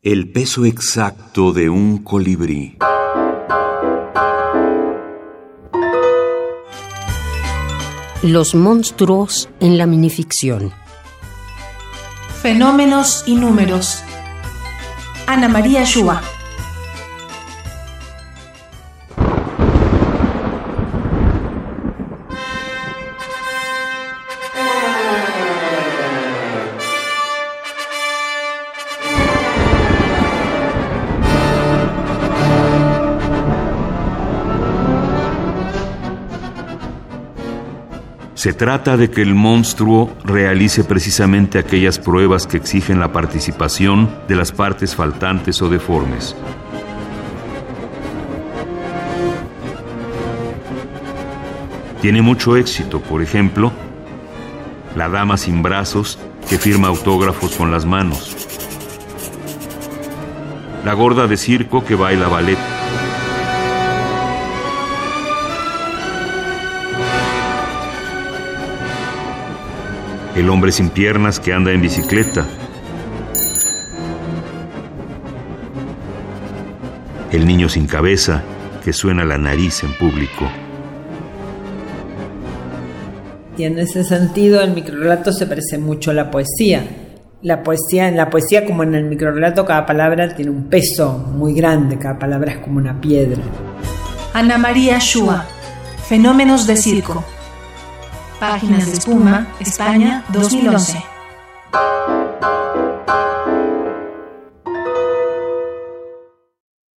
El peso exacto de un colibrí. Los monstruos en la minificción. Fenómenos y números. Ana María Shua. Se trata de que el monstruo realice precisamente aquellas pruebas que exigen la participación de las partes faltantes o deformes. Tiene mucho éxito, por ejemplo, la dama sin brazos que firma autógrafos con las manos, la gorda de circo que baila ballet, el hombre sin piernas que anda en bicicleta, el niño sin cabeza que suena la nariz en público. Y en ese sentido el microrelato se parece mucho a la poesía. La poesía, en la poesía como en el microrelato, cada palabra tiene un peso muy grande, cada palabra es como una piedra. Ana María Shua. Fenómenos de circo. Páginas de espuma, España, 2011.